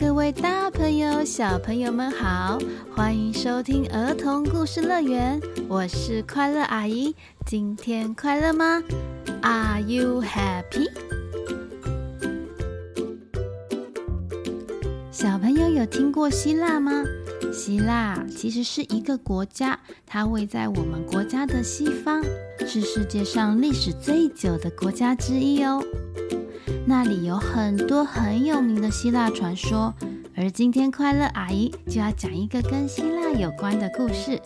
各位大朋友、小朋友们好，欢迎收听儿童故事乐园，我是快乐阿姨。今天快乐吗？Are you happy？小朋友有听过希腊吗？希腊其实是一个国家，它位在我们国家的西方，是世界上历史最久的国家之一哦。那里有很多很有名的希腊传说，而今天快乐阿姨就要讲一个跟希腊有关的故事。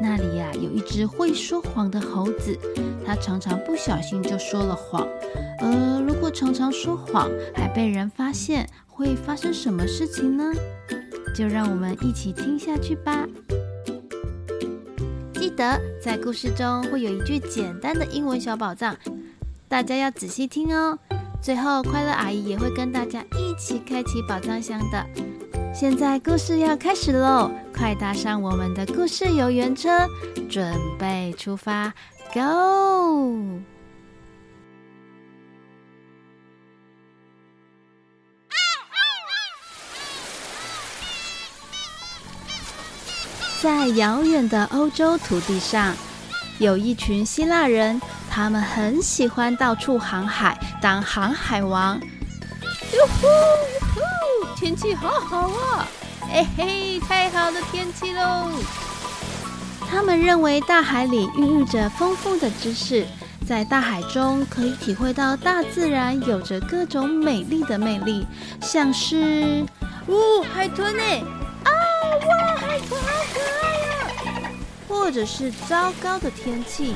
那里呀、有一只会说谎的猴子，它常常不小心就说了谎。呃，如果常常说谎还被人发现，会发生什么事情呢？就让我们一起听下去吧。记得在故事中会有一句简单的英文小宝藏，大家要仔细听哦。最后，快乐阿姨也会跟大家一起开启宝藏箱的。现在故事要开始喽，快搭上我们的故事游园车，准备出发，Go！在遥远的欧洲土地上，有一群希腊人。他们很喜欢到处航海，当航海王。哟呼哟呼，天气好好啊！哎嘿，太好的天气喽！他们认为大海里孕育着丰富的知识，在大海中可以体会到大自然有着各种美丽的魅力，像是，哦，海豚呢？啊，哇，海豚好可爱呀！或者是糟糕的天气。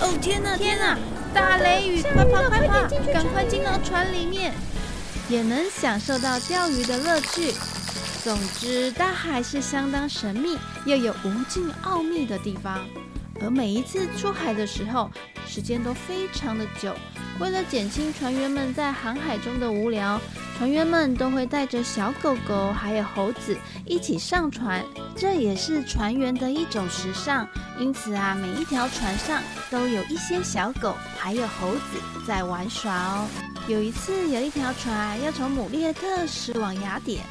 哦天哪！天哪！大雷雨，快跑快跑！赶快进到船里面，也能享受到钓鱼的乐趣。总之，大海是相当神秘又有无尽奥秘的地方。而每一次出海的时候，时间都非常的久。为了减轻船员们在航海中的无聊，船员们都会带着小狗狗还有猴子一起上船，这也是船员的一种时尚。因此啊，每一条船上都有一些小狗还有猴子在玩耍哦。有一次，有一条船要从姆列特驶往雅典，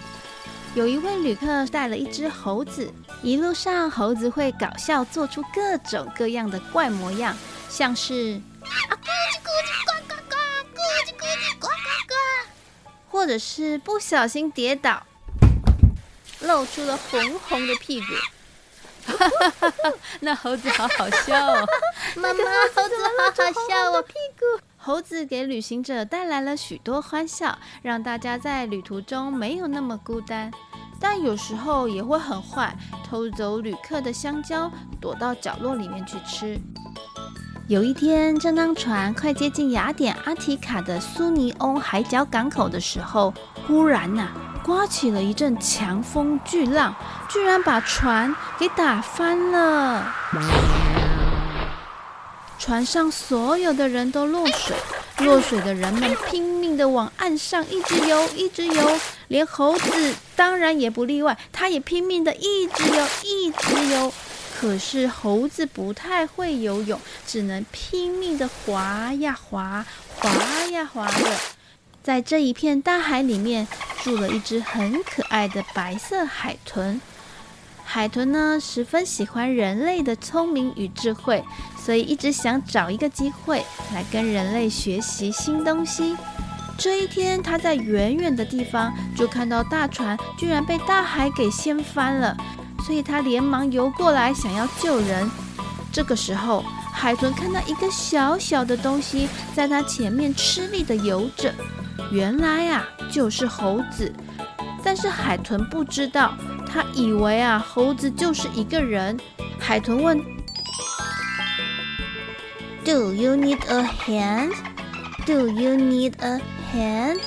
有一位旅客带了一只猴子，一路上猴子会搞笑做出各种各样的怪模样，像是啊咕叽咕叽呱呱呱，咕叽咕叽呱呱呱，或者是不小心跌倒，露出了红红的屁股。哈哈哈哈，那猴子好好笑哦！妈妈，猴子好好笑哦！屁股。猴子给旅行者带来了许多欢笑，让大家在旅途中没有那么孤单。但有时候也会很坏，偷走旅客的香蕉，躲到角落里面去吃。有一天，正当船快接近雅典阿提卡的苏尼翁海角港口的时候，忽然呐、刮起了一阵强风巨浪，居然把船给打翻了。船上所有的人都落水，落水的人们拼命地往岸上一直游，一直游，连猴子当然也不例外，他也拼命地一直游，一直游。可是猴子不太会游泳，只能拼命地划呀划，划呀划的。在这一片大海里面，住了一只很可爱的白色海豚。海豚呢，十分喜欢人类的聪明与智慧，所以一直想找一个机会来跟人类学习新东西。这一天，它在远远的地方就看到大船居然被大海给掀翻了，所以它连忙游过来想要救人。这个时候，海豚看到一个小小的东西在它前面吃力地游着。原来啊，就是猴子，但是海豚不知道，他以为啊，猴子就是一个人。海豚问：“Do you need a hand? Do you need a hand?”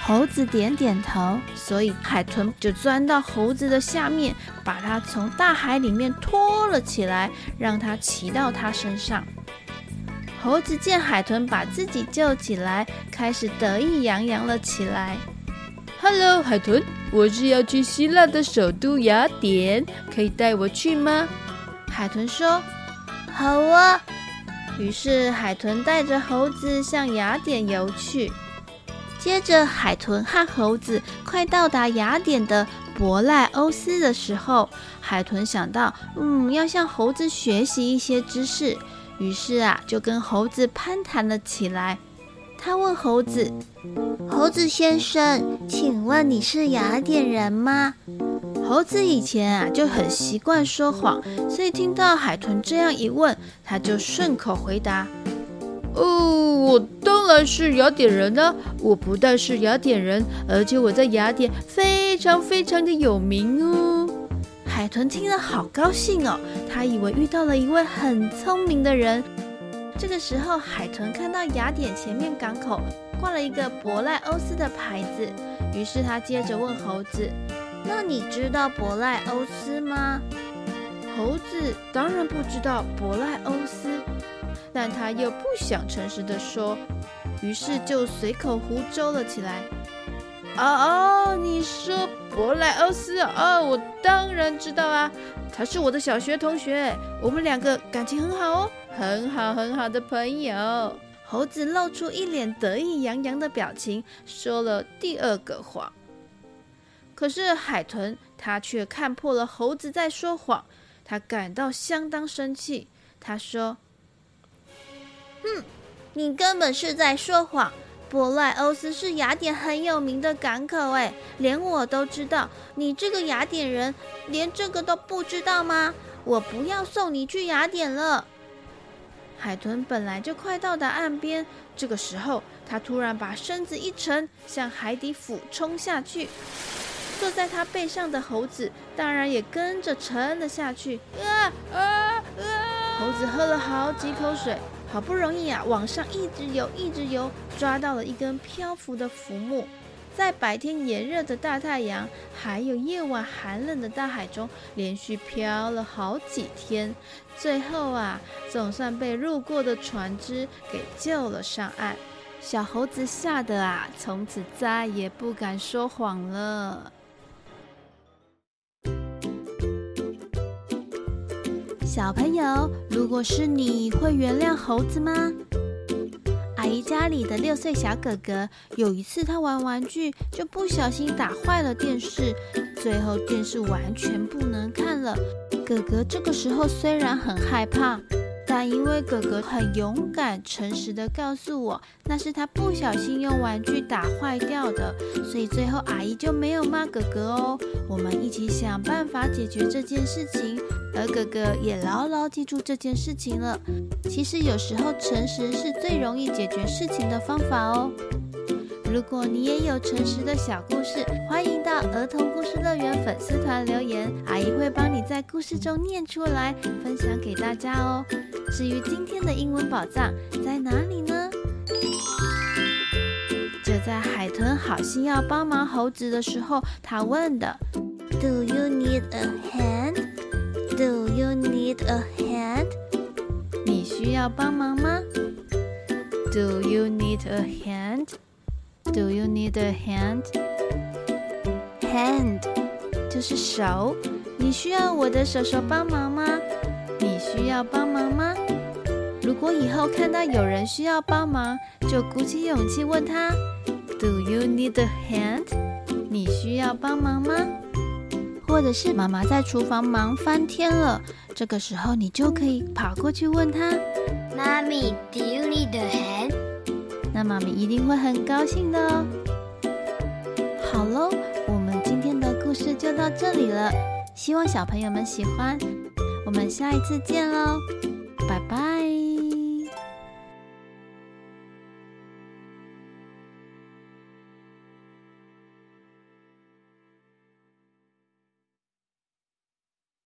猴子点点头，所以海豚就钻到猴子的下面，把它从大海里面拖了起来，让它骑到它身上。猴子见海豚把自己救起来，开始得意洋洋了起来。“Hello，海豚，我是要去希腊的首都雅典，可以带我去吗？”海豚说：“好啊。”于是海豚带着猴子向雅典游去。接着，海豚和猴子快到达雅典的伯赖欧斯的时候，海豚想到，嗯，要向猴子学习一些知识，于是啊，就跟猴子攀谈了起来。他问猴子：“猴子先生，请问你是雅典人吗？”猴子以前啊就很习惯说谎，所以听到海豚这样一问，他就顺口回答。哦，我当然是雅典人呢！我不但是雅典人，而且我在雅典非常非常的有名哦。海豚听了好高兴哦，他以为遇到了一位很聪明的人。这个时候，海豚看到雅典前面港口挂了一个伯赖欧斯的牌子，于是他接着问猴子：“那你知道伯赖欧斯吗？”猴子当然不知道伯赖欧斯。但他又不想诚实的说，于是就随口胡诌了起来。哦哦，你说伯赖欧斯哦，我当然知道啊，他是我的小学同学，我们两个感情很好哦，很好很好的朋友。猴子露出一脸得意洋洋的表情，说了第二个谎。可是海豚他却看破了猴子在说谎，他感到相当生气，他说。哼，你根本是在说谎。伯赖欧斯是雅典很有名的港口，哎，连我都知道。你这个雅典人，连这个都不知道吗？我不要送你去雅典了。海豚本来就快到达岸边，这个时候，他突然把身子一沉，向海底俯冲下去。坐在他背上的猴子当然也跟着沉了下去。啊啊啊！猴子喝了好几口水。好不容易啊，往上一直游，一直游，抓到了一根漂浮的浮木，在白天炎热的大太阳，还有夜晚寒冷的大海中，连续漂了好几天，最后啊，总算被路过的船只给救了上岸。小猴子吓得啊，从此再也不敢说谎了。小朋友，如果是你会原谅猴子吗？阿姨家里的六岁小哥哥，有一次他玩玩具就不小心打坏了电视，最后电视完全不能看了。哥哥这个时候虽然很害怕。但因为哥哥很勇敢、诚实的告诉我，那是他不小心用玩具打坏掉的，所以最后阿姨就没有骂哥哥哦。我们一起想办法解决这件事情，而哥哥也牢牢记住这件事情了。其实有时候诚实是最容易解决事情的方法哦。如果你也有诚实的小故事，欢迎到儿童故事乐园粉丝团留言，阿姨会帮你在故事中念出来，分享给大家哦。至于今天的英文宝藏在哪里呢？就在海豚好心要帮忙猴子的时候，他问的：“Do you need a hand? Do you need a hand?” 你需要帮忙吗？Do you need a hand? Do you need a hand? Hand 就是手，你需要我的手手帮忙吗？你需要帮忙吗？如果以后看到有人需要帮忙，就鼓起勇气问他：Do you need a hand？你需要帮忙吗？或者是妈妈在厨房忙翻天了，这个时候你就可以跑过去问他：妈咪，Do you need a hand？那妈咪一定会很高兴的哦。好喽，我们今天的故事就到这里了，希望小朋友们喜欢。我们下一次见喽。拜拜